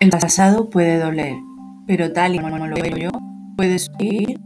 El pasado puede doler, pero tal y como lo veo yo, puede surgir